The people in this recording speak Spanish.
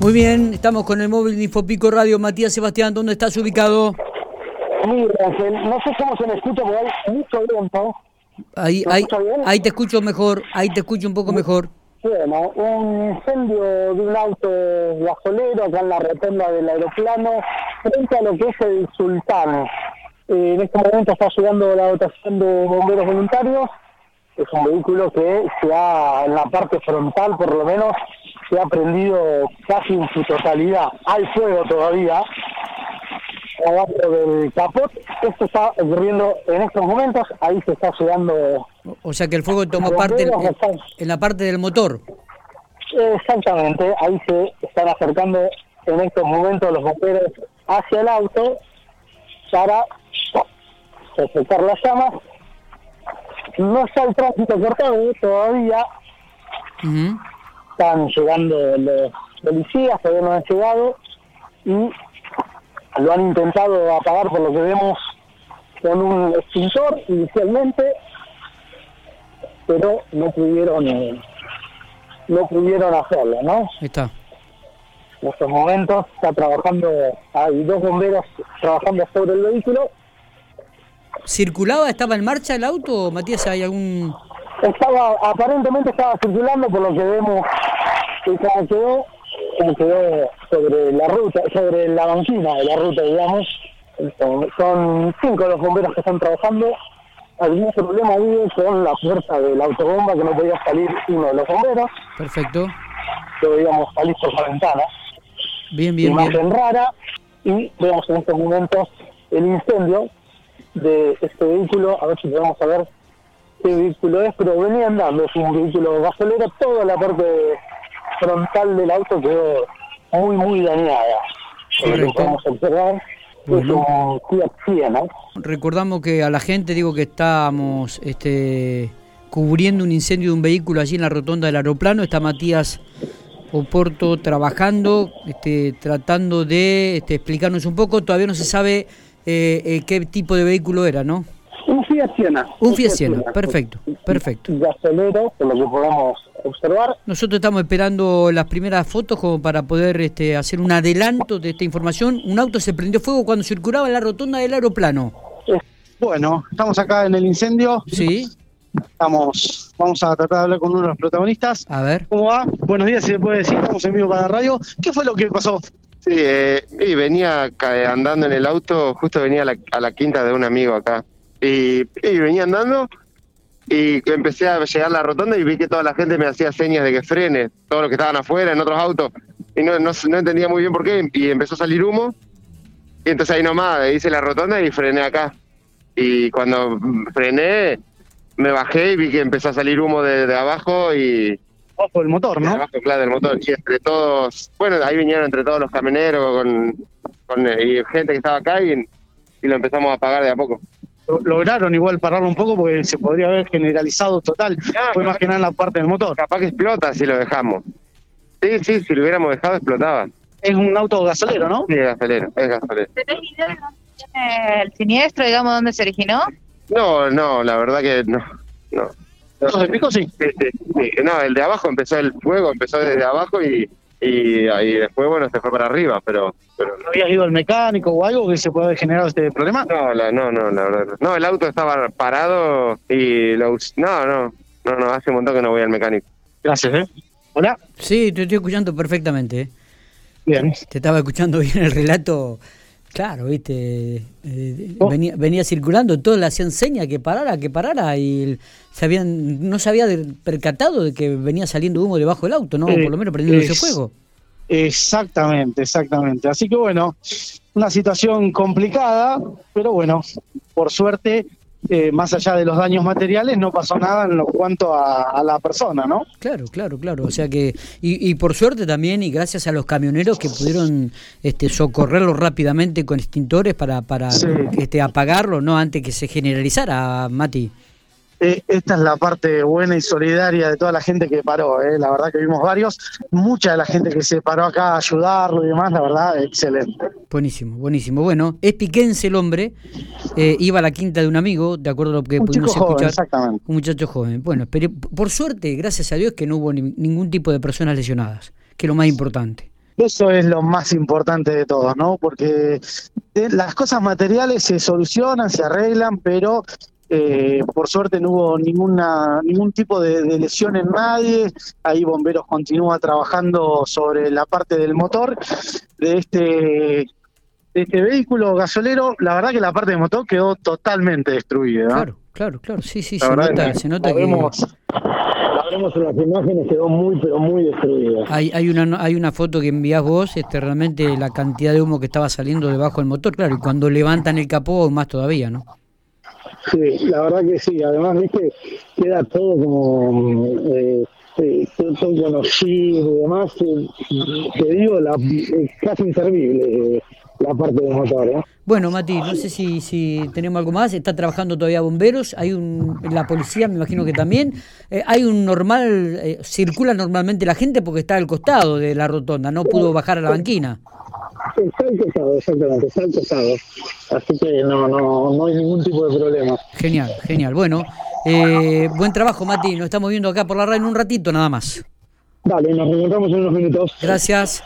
Muy bien, estamos con el móvil de Infopico Radio. Matías Sebastián, ¿dónde estás ubicado? Mira, no sé cómo se me escucha porque hay mucho viento. Ahí, ahí, ahí te escucho mejor, ahí te escucho un poco mejor. Bueno, un incendio de un auto gasolero acá en la rotonda del aeroplano frente a lo que es el Sultán. Eh, en este momento está llegando la dotación de bomberos voluntarios. Es un vehículo que se ha, en la parte frontal por lo menos, se ha prendido casi en su totalidad. Hay fuego todavía abajo del capot. Esto está ocurriendo en estos momentos. Ahí se está llegando. O sea que el fuego tomó parte en, la parte del motor. Exactamente. Ahí se están acercando en estos momentos los bomberos hacia el auto para respetar las llamas. No está el tránsito cortado todavía están llegando los policías, todavía no han llegado, y lo han intentado apagar por lo que vemos con un extintor inicialmente, pero no pudieron eh, no pudieron hacerlo, ¿no? Está. En estos momentos está trabajando, hay dos bomberos trabajando sobre el vehículo. ¿Circulaba, estaba en marcha el auto, Matías? ¿Hay algún estaba aparentemente estaba circulando por lo que vemos que como quedó como quedó sobre la ruta sobre la banquina de la ruta digamos son cinco los bomberos que están trabajando. Algún problema hubo con la fuerza de la autobomba que no podía salir uno de los bomberos. Perfecto. Que digamos salir por la ventana. Bien bien imagen rara. Y vemos en estos momentos el incendio de este vehículo. A ver si podemos saber qué vehículo es, pero venía andando, es un vehículo gasolero, toda la parte frontal del auto quedó muy, muy dañada. Lo podemos observar. Bueno. ¿no? Recordamos que a la gente digo que estábamos este, cubriendo un incendio de un vehículo allí en la rotonda del aeroplano. Está Matías Oporto trabajando, este, tratando de este, explicarnos un poco. Todavía no se sabe eh, eh, qué tipo de vehículo era, ¿no? Un Fiat Siena. Un Fiat Siena, perfecto, perfecto. Gasolero, por lo que podamos observar. Nosotros estamos esperando las primeras fotos como para poder este, hacer un adelanto de esta información. Un auto se prendió fuego cuando circulaba en la rotonda del aeroplano. Bueno, estamos acá en el incendio. Sí. Estamos, vamos a tratar de hablar con uno de los protagonistas. A ver. ¿Cómo va? Buenos días, si se puede decir, estamos en vivo para la radio. ¿Qué fue lo que pasó? Sí, eh, venía andando en el auto, justo venía a la quinta de un amigo acá. Y, venía andando y empecé a llegar a la rotonda y vi que toda la gente me hacía señas de que frene, todos los que estaban afuera, en otros autos, y no, no, entendía muy bien por qué, y empezó a salir humo, y entonces ahí nomás hice la rotonda y frené acá. Y cuando frené, me bajé y vi que empezó a salir humo de, abajo y... Abajo del motor, ¿no? abajo, claro, del motor. Y entre todos, bueno, ahí vinieron entre todos los camioneros con, con y gente que estaba acá y, y lo empezamos a apagar de a poco lograron igual pararlo un poco porque se podría haber generalizado total. Fue más que nada en la parte del motor. Capaz que explota si lo dejamos. Sí, sí, si lo hubiéramos dejado explotaba. Es un auto gasolero, ¿no? Sí, gasolero, es gasolero. ¿Tenés idea de dónde viene el siniestro, digamos, dónde se originó? No, no, la verdad que no. no. ¿Los de pico sí? Sí, sí, No, el de abajo empezó el fuego, empezó desde abajo y y ahí después, bueno, se fue para arriba, pero... pero ¿No habías ido al mecánico o algo que se puede haber generado este problema? No, la, no, no, la verdad. No, el auto estaba parado y lo... No, no, no, no, hace un montón que no voy al mecánico. Gracias, ¿eh? Hola. Sí, te estoy escuchando perfectamente. ¿eh? Bien. Te estaba escuchando bien el relato Claro, viste, eh, oh. venía, venía circulando, todos le hacían seña que parara, que parara, y se habían, no se había percatado de que venía saliendo humo debajo del auto, ¿no? Eh, Por lo menos prendiendo ese fuego. Exactamente, exactamente. Así que bueno, una situación complicada, pero bueno, por suerte eh, más allá de los daños materiales, no pasó nada en lo cuanto a, la persona, ¿no? Claro, claro, claro. O sea que, y, por suerte también, y gracias a los camioneros que pudieron este, socorrerlo rápidamente con extintores para, para este, apagarlo, ¿no? Antes que se generalizara, Mati. Eh, esta es la parte buena y solidaria de toda la gente que paró, eh. la verdad que vimos varios, mucha de la gente que se paró acá a ayudarlo y demás, la verdad, excelente. Buenísimo, buenísimo. Bueno, es piquense el hombre, eh, iba a la quinta de un amigo, de acuerdo a lo que pudimos escuchar. exactamente. Un muchacho joven. Bueno, pero por suerte, gracias a Dios, que no hubo ningún tipo de personas lesionadas, que es lo más importante. Eso es lo más importante de todo, ¿no? Porque eh, las cosas materiales se solucionan, se arreglan, pero eh, por suerte no hubo ninguna ningún tipo de, de, lesión en nadie. Ahí Bomberos continúa trabajando sobre la parte del motor de este, de este vehículo gasolero. La verdad que la parte del motor quedó totalmente destruida. Claro, claro, claro. Sí, sí, se nota, se nota que vemos en las imágenes quedó muy pero muy destruida. Hay, hay una hay una foto que envías vos, este realmente la cantidad de humo que estaba saliendo debajo del motor, claro, y cuando levantan el capó más todavía, ¿no? Sí, la verdad que sí, además viste queda todo como eh, eh, todo, conocido y demás, eh, te digo, la, es casi inservible eh, la parte del motor. ¿eh? Bueno, Mati, no sé si, si tenemos algo más. Está trabajando todavía bomberos. Hay un, la policía, me imagino que también. Eh, hay un normal, eh, circula normalmente la gente porque está al costado de la rotonda. No pudo bajar a la banquina. Está al costado, exactamente, está al costado. Así que no, no, no hay ningún tipo de problema. Genial, genial. Bueno, eh, buen trabajo, Mati. Nos estamos viendo acá por la radio en un ratito nada más. Dale, nos reencontramos en unos minutos. Gracias.